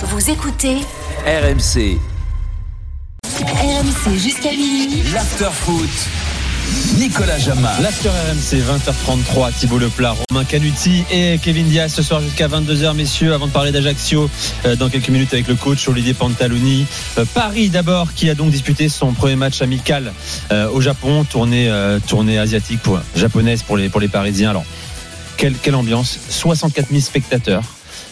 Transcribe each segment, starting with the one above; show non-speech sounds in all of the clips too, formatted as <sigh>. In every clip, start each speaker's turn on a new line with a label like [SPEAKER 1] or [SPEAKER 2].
[SPEAKER 1] Vous écoutez
[SPEAKER 2] RMC,
[SPEAKER 1] RMC jusqu'à minuit.
[SPEAKER 2] l'after-foot. Nicolas Jamin.
[SPEAKER 3] L'After RMC 20h33, Thibaut Leplat, Romain Canuti et Kevin Diaz ce soir jusqu'à 22h messieurs avant de parler d'Ajaccio euh, dans quelques minutes avec le coach Olivier Pantaloni. Euh, Paris d'abord qui a donc disputé son premier match amical euh, au Japon, tournée, euh, tournée asiatique pour, japonaise pour les, pour les Parisiens. Alors, quelle, quelle ambiance? 64 000 spectateurs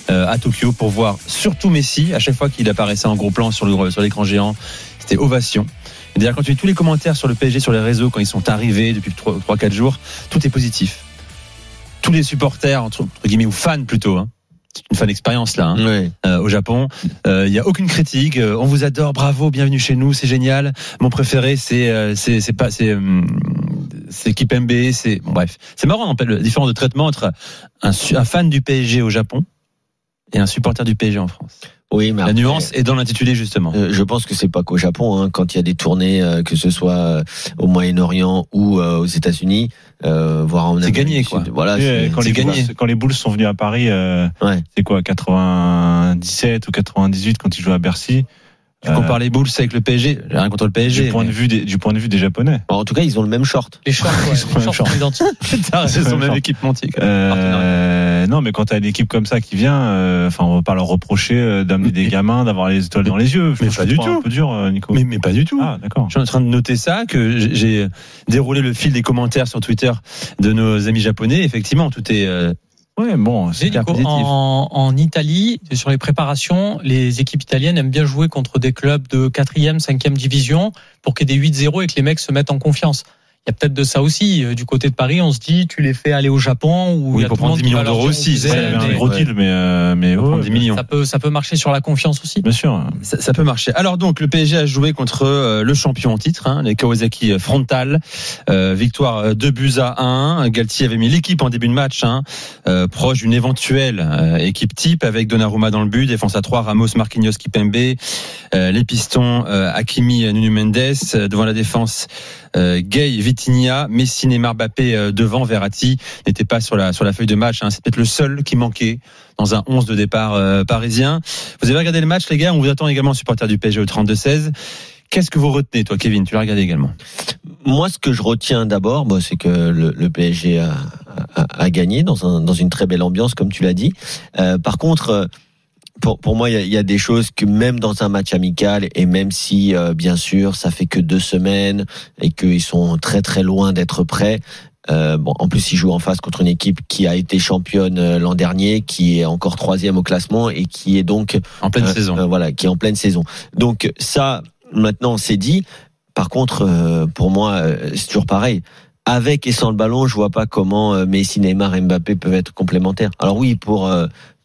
[SPEAKER 3] à Tokyo pour voir surtout Messi à chaque fois qu'il apparaissait en gros plan sur le- sur l'écran géant. C'était ovation. D'ailleurs, quand tu lis tous les commentaires sur le PSG sur les réseaux, quand ils sont arrivés depuis 3-4 jours, tout est positif. Tous les supporters, entre, entre guillemets, ou fans plutôt, hein. c'est une fan expérience là, hein,
[SPEAKER 4] Ouais.
[SPEAKER 3] euh, au Japon. Il n'y a aucune critique. euh, on vous adore, bravo, bienvenue chez nous, c'est génial. Mon préféré, c'est euh, c'est c'est pas c'est hum, c'est Kipembe, c'est bon, bref. C'est marrant, en fait, le différence de traitement entre un fan du PSG au Japon et un supporter du PSG en France.
[SPEAKER 4] Oui, mais
[SPEAKER 3] La
[SPEAKER 4] après,
[SPEAKER 3] nuance est dans l'intitulé justement.
[SPEAKER 4] euh, je pense que c'est pas qu'au Japon, hein, quand il y a des tournées, euh, que ce soit euh, au Moyen-Orient ou euh, aux États-Unis, euh, voire en
[SPEAKER 3] C'est gagné, quoi.
[SPEAKER 4] Voilà,
[SPEAKER 5] Oui,
[SPEAKER 4] c'est-
[SPEAKER 5] quand,
[SPEAKER 3] c'est
[SPEAKER 5] les
[SPEAKER 3] gagné.
[SPEAKER 5] Bulls, quand les Bulls sont venus à Paris, euh,
[SPEAKER 4] Ouais.
[SPEAKER 5] c'est quoi, 97 ou 98 quand ils jouaient à Bercy
[SPEAKER 3] Tu compares les Bulls avec le PSG, j'ai rien contre le PSG.
[SPEAKER 5] du point
[SPEAKER 3] mais-
[SPEAKER 5] de vue des, du point de vue des Japonais.
[SPEAKER 4] Bon, en tout cas, ils ont le même short.
[SPEAKER 6] Les shorts, ouais, <laughs>
[SPEAKER 5] Ils sont
[SPEAKER 6] les
[SPEAKER 5] même
[SPEAKER 6] shorts identiques. <laughs>
[SPEAKER 3] c'est son même
[SPEAKER 5] Genre.
[SPEAKER 3] équipementier.
[SPEAKER 5] Euh, non, mais quand t'as une équipe comme ça qui vient, euh, enfin, on va pas leur reprocher euh, d'amener des gamins, d'avoir les étoiles dans les yeux.
[SPEAKER 3] mais pas du tout.
[SPEAKER 5] Un peu dur, euh, Nico.
[SPEAKER 3] Mais, mais pas du tout.
[SPEAKER 5] Ah, d'accord.
[SPEAKER 3] Je suis en train de noter ça, que j'ai- j'ai déroulé le fil des commentaires sur Twitter de nos amis japonais. Effectivement, tout est.
[SPEAKER 5] Ouais, bon, c'est
[SPEAKER 6] Nico,
[SPEAKER 3] positif.
[SPEAKER 6] en, en Italie, sur les préparations, les équipes italiennes aiment bien jouer contre des clubs de 4e, 5e division pour qu'il y ait des 8-0 et que les mecs se mettent en confiance. Il y a peut-être de ça aussi. Euh, Du côté de Paris, on se dit, tu les fais aller au Japon où
[SPEAKER 3] Oui,
[SPEAKER 6] il y a
[SPEAKER 3] pour prendre
[SPEAKER 6] monde
[SPEAKER 3] 10
[SPEAKER 6] qui va
[SPEAKER 3] millions d'euros aussi, c'est
[SPEAKER 5] un gros deal, mais, euh, mais
[SPEAKER 3] on prend
[SPEAKER 5] ouais,
[SPEAKER 3] 10 millions.
[SPEAKER 6] ça peut, ça peut marcher sur la confiance aussi.
[SPEAKER 5] bien sûr.
[SPEAKER 3] Ça, ça peut marcher. Alors donc, le PSG a joué contre euh, le champion en titre, hein, les Kawasaki Frontal. Euh, victoire 2 buts à 1. Galtier avait mis l'équipe en début de match, hein, euh, proche d'une éventuelle euh, équipe type avec Donnarumma dans le but, défense à 3, Ramos, Marquinhos, Kipembe, euh, les pistons, euh, Hakimi, Nuno Mendes, euh, devant la défense, euh, Gay, Vitinha, Messi, Neymar, Mbappé euh, devant, Verratti n'était pas sur la sur la feuille de match. Hein, peut-être le seul qui manquait dans un 11 de départ euh, parisien. Vous avez regardé le match, les gars? On vous attend également, supporter du PSG au 32-16. Qu'est-ce que vous retenez, toi, Kevin? Tu l'as regardé également.
[SPEAKER 4] Moi, ce que je retiens d'abord, bah, c'est que le, le PSG a, a- a gagné dans, un, dans une très belle ambiance, comme tu l'as dit. Euh, par contre, euh, pour, pour moi, il y a, il y a des choses que même dans un match amical, et même si, euh, bien sûr, ça fait que deux semaines et qu'ils sont très très loin d'être prêts. Euh, bon, en plus, ils jouent en face contre une équipe qui a été championne euh, l'an dernier, qui est encore troisième au classement et qui est donc
[SPEAKER 3] En pleine
[SPEAKER 4] euh,
[SPEAKER 3] saison.
[SPEAKER 4] euh, voilà, qui est en pleine saison. Donc ça, maintenant, c'est dit. Par contre, pour moi, c'est toujours pareil. Avec et sans le ballon, je vois pas comment Messi, Neymar, et Mbappé peuvent être complémentaires. Alors oui, pour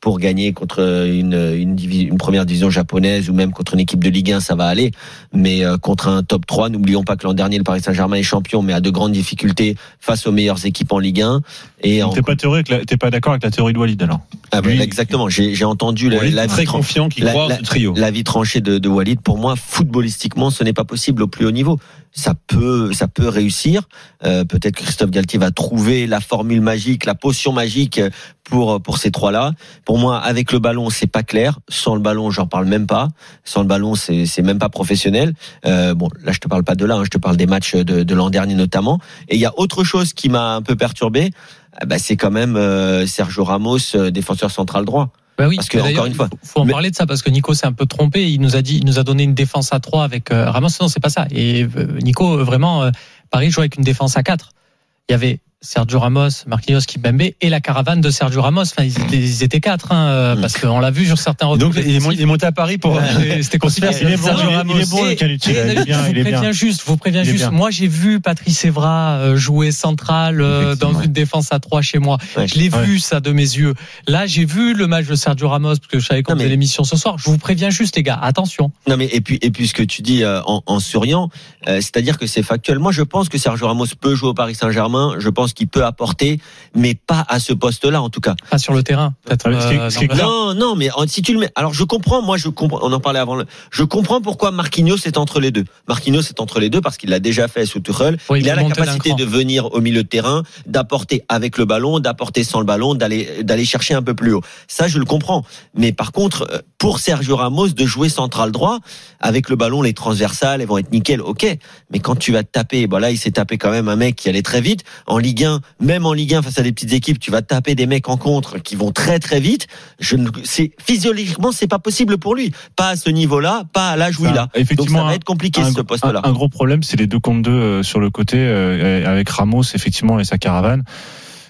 [SPEAKER 4] pour gagner contre une une, divi- une première division japonaise ou même contre une équipe de Ligue 1, ça va aller. Mais euh, contre un top 3, n'oublions pas que l'an dernier, le Paris Saint-Germain est champion, mais a de grandes difficultés face aux meilleures équipes en Ligue 1. Et en...
[SPEAKER 5] T'es pas, d'accord avec la théorie de Walid alors?
[SPEAKER 4] Ah, exactement. J'ai entendu la,
[SPEAKER 3] Walid,
[SPEAKER 4] la
[SPEAKER 3] très
[SPEAKER 4] vie
[SPEAKER 3] confiant, qui
[SPEAKER 4] la-
[SPEAKER 3] croit
[SPEAKER 4] la-
[SPEAKER 3] ce trio.
[SPEAKER 4] L'avis tranché de, de Walid, pour moi, footballistiquement, ce n'est pas possible au plus haut niveau. Ça peut, ça peut réussir. Euh, Peut-être que Christophe Galtier va trouver la formule magique, la potion magique pour pour ces trois-là. Pour moi, avec le ballon, c'est pas clair. Sans le ballon, j'en parle même pas. Sans le ballon, c'est c'est même pas professionnel. Euh, bon, là, je te parle pas de là. hein, je te parle des matchs de, de l'an dernier notamment. Et il y a autre chose qui m'a un peu perturbé. Ah bah, c'est quand même euh, Sergio Ramos, euh, défenseur central droit.
[SPEAKER 6] Bah oui,
[SPEAKER 4] Parce que, encore une fois,
[SPEAKER 6] il faut en
[SPEAKER 4] mais-
[SPEAKER 6] parler de ça parce que Nico s'est un peu trompé. Il nous a dit, il nous a donné une défense à 3 avec euh, Ramos. Non, c'est pas ça. Et euh, Nico, vraiment, Paris jouait avec une défense à 4. Il y avait Sergio Ramos, Marquinhos, Kipembe et la caravane de Sergio Ramos. Enfin, ils étaient, ils étaient quatre, hein, euh, parce qu'on l'a vu sur certains
[SPEAKER 3] donc, il est, monté à Paris pour.
[SPEAKER 6] Ouais, <laughs> C'était compliqué.
[SPEAKER 5] Il est bon,
[SPEAKER 6] Sergio
[SPEAKER 5] il est-
[SPEAKER 6] Ramos.
[SPEAKER 5] il est bon, le
[SPEAKER 6] Et-
[SPEAKER 5] Canuti,
[SPEAKER 6] et
[SPEAKER 5] là, il est bien,
[SPEAKER 6] je vous
[SPEAKER 5] bien.
[SPEAKER 6] préviens juste, vous préviens juste.
[SPEAKER 5] bien.
[SPEAKER 6] Moi, j'ai vu Patrice Evra euh, jouer central euh, dans une défense à 3 chez moi.
[SPEAKER 4] Ouais.
[SPEAKER 6] Je l'ai
[SPEAKER 5] Ouais.
[SPEAKER 6] vu ça de mes yeux. Là, j'ai vu le match de Sergio Ramos parce que je savais qu'on
[SPEAKER 4] mais-
[SPEAKER 6] faisait l'émission ce soir. Je vous préviens juste, les gars, attention.
[SPEAKER 4] Non mais et puis et puis ce que tu dis euh, en, en souriant, euh, c'est-à-dire que c'est factuel. Moi je pense que Sergio Ramos peut jouer au Paris Saint-Germain. Je pense pense qu'il peut apporter, mais pas à ce poste-là en tout cas.
[SPEAKER 6] Pas sur le terrain, peut-être.
[SPEAKER 5] Est-
[SPEAKER 6] euh,
[SPEAKER 4] Non, non, mais en- si tu le mets, alors je comprends, moi je comprends, on en parlait avant, le- je comprends pourquoi Marquinhos est entre les deux. Marquinhos est entre les deux parce qu'il l'a déjà fait sous Tuchel.
[SPEAKER 6] Oui,
[SPEAKER 4] il
[SPEAKER 6] il
[SPEAKER 4] a la capacité de venir au milieu de terrain, d'apporter avec le ballon, d'apporter sans le ballon, d'aller d'aller chercher un peu plus haut. Ça, je le comprends. Mais par contre, euh, pour Sergio Ramos de jouer central droit avec le ballon, les transversales, elles vont être nickel, ok. Mais quand tu vas te taper, bon là, il s'est tapé quand même un mec qui allait très vite. En Ligue 1, même en Ligue 1 face à des petites équipes, tu vas taper des mecs en contre qui vont très très vite. Je ne, c'est physiologiquement, c'est pas possible pour lui. Pas à ce niveau-là, pas à l'âge où il a. Donc ça va être compliqué
[SPEAKER 5] un,
[SPEAKER 4] ce poste-là.
[SPEAKER 5] un- un gros problème, c'est les deux contre deux euh, sur le côté euh, avec Ramos effectivement et sa caravane.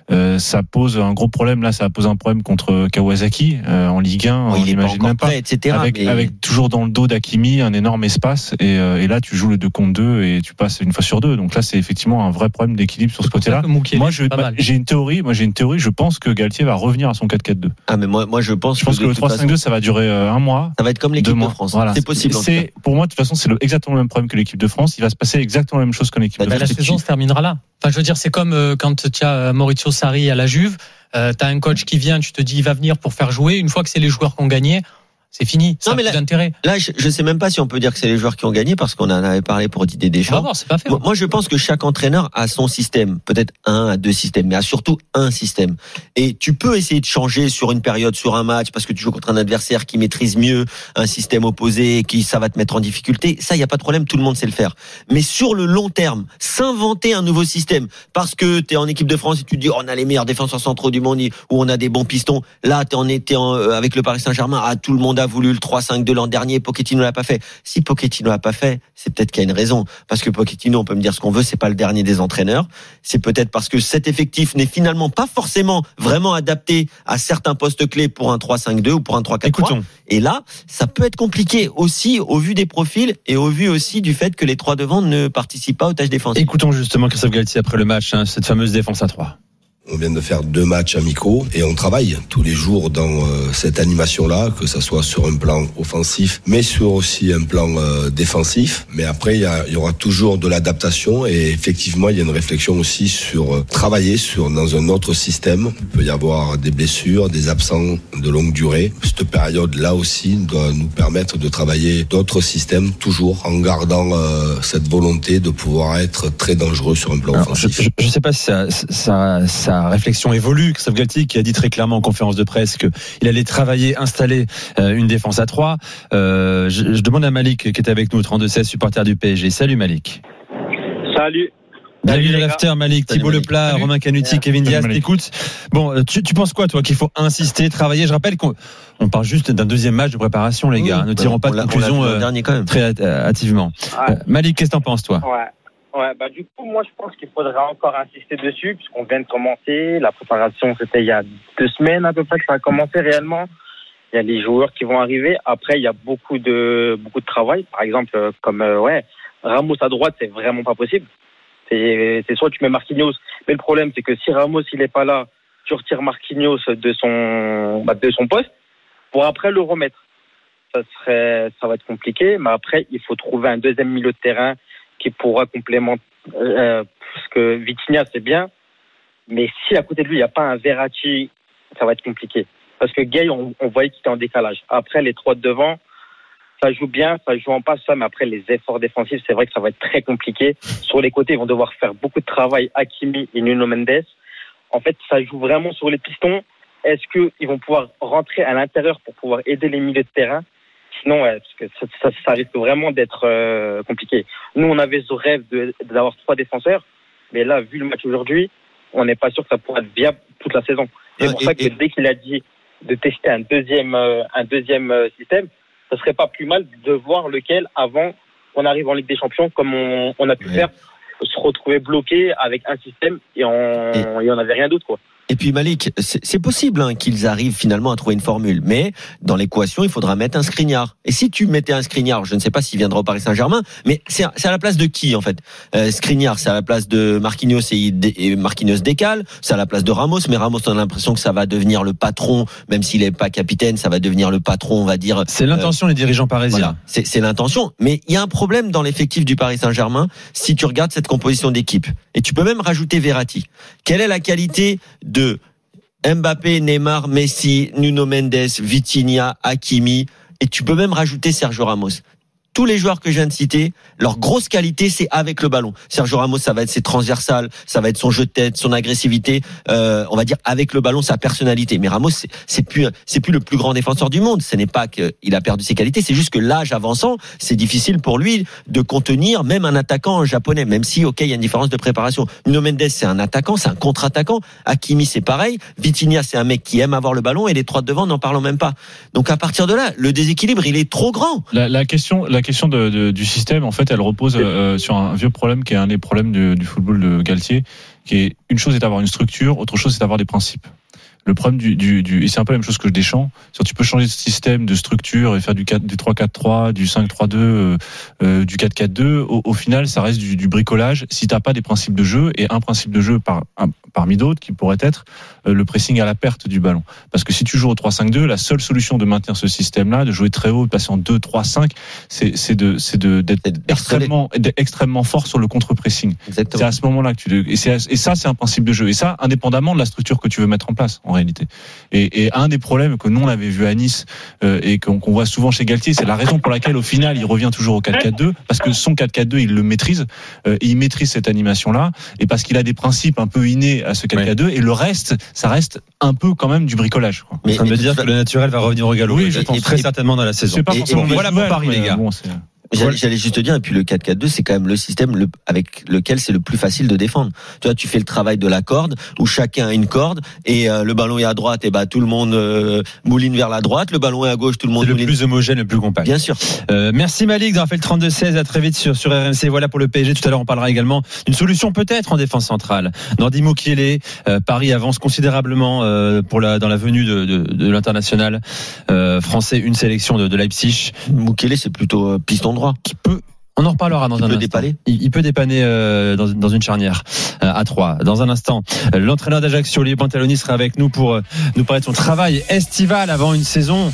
[SPEAKER 5] Euh, ça pose un gros problème là, ça pose un problème contre Kawasaki euh, en Ligue 1,
[SPEAKER 4] Bon,
[SPEAKER 5] on n'imagine même pas.
[SPEAKER 4] prêt, etc.
[SPEAKER 5] Avec,
[SPEAKER 4] mais-
[SPEAKER 5] avec toujours dans le dos d'Akimi un énorme espace et, euh, et là tu joues le 2 contre 2 et tu passes une fois sur deux donc là c'est effectivement un vrai problème d'équilibre sur ce côté-là. Moi bah, j'ai une théorie, moi j'ai une théorie, je pense que Galtier va revenir à son 4-4-2.
[SPEAKER 4] Ah mais moi, moi je pense,
[SPEAKER 5] Je pense que le
[SPEAKER 4] toute façon,
[SPEAKER 5] 3-5-2 ça va durer euh, un mois.
[SPEAKER 4] ça va être comme
[SPEAKER 5] deux
[SPEAKER 4] l'équipe de
[SPEAKER 5] mois.
[SPEAKER 4] France.
[SPEAKER 5] Voilà.
[SPEAKER 4] C'est possible.
[SPEAKER 5] C'est pour moi de toute façon c'est exactement le même problème que l'équipe de France. Il va se passer exactement la même chose que l'équipe
[SPEAKER 4] Bah,
[SPEAKER 5] de
[SPEAKER 6] Bah, la
[SPEAKER 5] France.
[SPEAKER 6] saison se terminera là. Enfin, je veux dire, c'est comme quand tu as Maurizio Sarri à la Juve, euh, tu as un coach qui vient, tu te dis il va venir pour faire jouer. Une fois que c'est les joueurs qui ont gagné, c'est fini. Ça
[SPEAKER 4] Non,
[SPEAKER 6] a
[SPEAKER 4] mais là-
[SPEAKER 6] d'intérêt.
[SPEAKER 4] Là, je, je sais même pas si on peut dire que c'est les joueurs qui ont gagné parce qu'on en avait parlé pour Didier
[SPEAKER 6] On va
[SPEAKER 4] Deschamps.
[SPEAKER 6] voir, c'est pas fait.
[SPEAKER 4] Moi, moi, je pense que chaque entraîneur a son système, peut-être un à deux systèmes, mais a surtout un système. Et tu peux essayer de changer sur une période, sur un match, parce que tu joues contre un adversaire qui maîtrise mieux un système opposé, qui ça va te mettre en difficulté. Ça, il y a pas de problème, tout le monde sait le faire. Mais sur le long terme, s'inventer un nouveau système, parce que tu es en équipe de France et tu te dis, oh, on a les meilleurs défenseurs centraux du monde, où on a des bons pistons. Là, tu en étais avec le Paris Saint-Germain, ah, tout le monde a voulu le 3-5 de l'an dernier, Pochettino l'a pas fait. Si Pochettino l'a pas fait, c'est peut-être qu'il y a une raison. Parce que Pochettino, on peut me dire ce qu'on veut, c'est pas le dernier des entraîneurs. C'est peut-être parce que cet effectif n'est finalement pas forcément vraiment adapté à certains postes clés pour un 3-5-2 ou pour un 3-4-3.
[SPEAKER 3] Écoutons.
[SPEAKER 4] Et là, ça peut être compliqué aussi au vu des profils et au vu aussi du fait que les trois devant ne participent pas aux tâches défensives.
[SPEAKER 3] Écoutons justement Christophe Galtier après le match, hein, cette fameuse défense à 3.
[SPEAKER 1] On vient de faire deux matchs amicaux et on travaille tous les jours dans euh, cette animation-là, que ça soit sur un plan offensif, mais sur aussi un plan euh, défensif. Mais après, il y, aura toujours de l'adaptation et effectivement, il y a une réflexion aussi sur euh, travailler sur dans un autre système. Il peut y avoir des blessures, des absents de longue durée. Cette période-là aussi doit nous permettre de travailler d'autres systèmes, toujours en gardant euh, cette volonté de pouvoir être très dangereux sur un plan
[SPEAKER 3] Alors, je
[SPEAKER 1] offensif.
[SPEAKER 3] ne sais pas si sa, sa, sa réflexion évolue. Christophe Galtier qui a dit très clairement en conférence de presse qu'il allait travailler, installer euh, une défense à 3. Euh, je, je demande à Malik qui est avec nous, 32-16, supporter du PSG. Salut Malik.
[SPEAKER 7] Salut. Gars.
[SPEAKER 3] l'after, Malik.
[SPEAKER 4] Malik.
[SPEAKER 3] Leplat,
[SPEAKER 6] Salut.
[SPEAKER 3] Romain Canuti,
[SPEAKER 7] Salut,
[SPEAKER 3] Kevin Diaz. Écoute, bon, euh, tu, tu penses quoi, toi, qu'il faut insister, travailler? Je rappelle qu'on on parle juste d'un deuxième match de préparation, les gars.
[SPEAKER 4] Oui,
[SPEAKER 3] ne
[SPEAKER 4] bah,
[SPEAKER 3] tirons pas de
[SPEAKER 4] l'a- on l'a
[SPEAKER 3] conclusion euh,
[SPEAKER 4] dernier quand même.
[SPEAKER 3] très hâ- hâtivement.
[SPEAKER 7] Ouais.
[SPEAKER 3] Euh, Malik, qu'est-ce que t'en penses, toi?
[SPEAKER 7] Ouais. Ouais, bah du coup, moi je pense qu'il faudrait encore insister dessus, puisqu'on vient de commencer. La préparation, c'était il y a deux semaines à peu près que ça a commencé réellement. Il y a les joueurs qui vont arriver. Après, il y a beaucoup de beaucoup de travail. Par exemple, euh, comme euh, ouais, Ramos à droite, c'est vraiment pas possible. C'est c'est soit tu mets Marquinhos, mais le problème c'est que si Ramos il est pas là, tu retires Marquinhos de son bah, de son poste pour après le remettre. Ça serait ça va être compliqué, mais après il faut trouver un deuxième milieu de terrain qui pourra complémenter. Euh, parce que Vitinha, c'est bien, mais si à côté de lui, il n'y a pas un Verratti, ça va être compliqué. Parce que Gay, on, voyait qu'il était en décalage. Après, les trois de devant, ça joue bien, ça joue en passe, ça, mais après, les efforts défensifs, c'est vrai que ça va être très compliqué. Sur les côtés, ils vont devoir faire beaucoup de travail, Hakimi et Nuno Mendes. En fait, ça joue vraiment sur les pistons. Est-ce qu'ils vont pouvoir rentrer à l'intérieur pour pouvoir aider les milieux de terrain? Sinon, ouais, parce que ça, ça- ça risque vraiment d'être euh, compliqué. Nous, on avait ce rêve de- d'avoir trois défenseurs, mais là, vu le match aujourd'hui, on n'est pas sûr que ça pourra être viable toute la saison. C'est
[SPEAKER 4] Ah,
[SPEAKER 7] pour
[SPEAKER 4] et-
[SPEAKER 7] ça que
[SPEAKER 4] et-
[SPEAKER 7] dès qu'il a dit de tester un deuxième, euh, un deuxième euh, système, ce serait pas plus mal de voir lequel avant qu'on arrive en Ligue des Champions, comme on, on a pu
[SPEAKER 4] Ouais.
[SPEAKER 7] faire, se retrouver bloqué avec un système et on et n'avait rien d'autre quoi.
[SPEAKER 4] Et puis Malik, c'est possible hein, qu'ils arrivent finalement à trouver une formule, mais dans l'équation, il faudra mettre un Skriniar. Et si tu mettais un Skriniar, je ne sais pas s'il viendra au Paris Saint-Germain, mais c'est à la place de qui en fait? Euh, Skriniar, c'est à la place de Marquinhos et, Marquinhos décale, c'est à la place de Ramos, mais Ramos on a l'impression que ça va devenir le patron, même s'il n'est pas capitaine, ça va devenir le patron, on va dire.
[SPEAKER 3] C'est l'intention des dirigeants parisiens.
[SPEAKER 4] Voilà, c'est l'intention. Mais il y a un problème dans l'effectif du Paris Saint-Germain si tu regardes cette composition d'équipe. Et tu peux même rajouter Verratti. Quelle est la qualité de Mbappé, Neymar, Messi, Nuno Mendes, Vitinha, Hakimi Et tu peux même rajouter Sergio Ramos. Tous les joueurs que je viens de citer, leur grosse qualité, c'est avec le ballon. Sergio Ramos, ça va être ses transversales, ça va être son jeu de tête, son agressivité, euh, on va dire avec le ballon, sa personnalité. Mais Ramos, c'est- plus, c'est plus le plus grand défenseur du monde. Ce n'est pas qu'il a perdu ses qualités, c'est juste que l'âge avançant, c'est difficile pour lui de contenir même un attaquant japonais, même si, ok, il y a une différence de préparation. Nuno Mendes, c'est un attaquant, c'est un contre-attaquant. Hakimi, c'est pareil. Vitinha, c'est un mec qui aime avoir le ballon et les trois de devant, n'en parlons même pas. Donc à partir de là, le déséquilibre, il est trop grand.
[SPEAKER 5] La, question, question de, de- du système, en fait, elle repose euh, sur un vieux problème qui est un des problèmes du, du football de Galtier, qui est une chose est d'avoir une structure, autre chose c'est d'avoir des principes. Le problème du, du, du et c'est un peu la même chose que Deschamps, c'est tu peux changer de système, de structure et faire du 4, du 3-4-3, du 5-3-2, euh, euh, du 4-4-2. Au, au final, ça reste du, du bricolage. Si t'as pas des principes de jeu et un principe de jeu par, un- parmi d'autres qui pourrait être le pressing à la perte du ballon. Parce que si tu joues au 3-5-2, la seule solution de maintenir ce système-là, de jouer très haut, de passer en 2-3-5, c'est de c'est de d'être extrêmement extrêmement fort sur le contre-pressing. C'est à ce moment-là que tu et, et ça c'est un principe de jeu et ça indépendamment de la structure que tu veux mettre en place en réalité. Et, et un des problèmes que nous on avait vu à Nice euh, et qu'on qu'on voit souvent chez Galtier, c'est la raison pour laquelle au final il revient toujours au 4-4-2 parce que son 4-4-2 il le maîtrise, euh, il maîtrise cette animation là et parce qu'il a des principes un peu innés à ce 4-4-2 et le reste ça reste un peu quand même du bricolage. Quoi.
[SPEAKER 4] Mais,
[SPEAKER 3] Ça veut
[SPEAKER 4] mais
[SPEAKER 3] dire que le naturel va revenir au galop.
[SPEAKER 5] Oui,
[SPEAKER 3] Et-
[SPEAKER 5] je
[SPEAKER 3] et
[SPEAKER 5] pense.
[SPEAKER 3] très
[SPEAKER 4] Et-
[SPEAKER 3] certainement dans la saison.
[SPEAKER 5] C'est pas
[SPEAKER 4] Et-
[SPEAKER 5] forcément
[SPEAKER 3] et
[SPEAKER 5] une
[SPEAKER 3] voilà pour Paris, les gars.
[SPEAKER 5] bon, c'est-
[SPEAKER 4] J'allais j'allais juste te dire, et puis le 4-4-2, c'est quand même le système le, avec lequel c'est le plus facile de défendre. Tu vois, tu fais le travail de la corde, où chacun a une corde, et euh, le ballon est à droite, et bah tout le monde euh, mouline vers la droite, le ballon est à gauche, tout le monde
[SPEAKER 3] C'est le
[SPEAKER 4] mouline.
[SPEAKER 3] plus homogène, le plus compact.
[SPEAKER 4] Bien sûr.
[SPEAKER 3] Euh, merci Malik d'avoir fait le 32-16. À très vite sur, sur RMC. Voilà pour le PSG. Tout à l'heure, on parlera également d'une solution peut-être en défense centrale. Nordi Mukiele, euh, Paris avance considérablement euh, pour la, dans la venue de, de, de l'international euh, français. Une sélection de, de Leipzig
[SPEAKER 4] Mukele, c'est plutôt piston droit.
[SPEAKER 3] Qui peut. On en reparlera dans
[SPEAKER 4] Qui
[SPEAKER 3] un
[SPEAKER 4] peut
[SPEAKER 3] instant.
[SPEAKER 4] dépanner.
[SPEAKER 3] Il, il peut dépanner euh, dans, dans une charnière euh, à 3 Dans un instant, l'entraîneur d'Ajaccio, Olivier Pantaloni, sera avec nous pour euh, nous parler de son travail estival avant une saison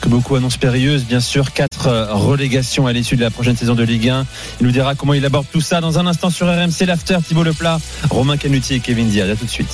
[SPEAKER 3] que beaucoup annoncent périlleuse. Bien sûr, quatre relégations à l'issue de la prochaine saison de Ligue 1. Il nous dira comment il aborde tout ça dans un instant sur RMC, l'after, Thibaut Leplat, Romain Canuti et Kevin Diaz. À tout de suite.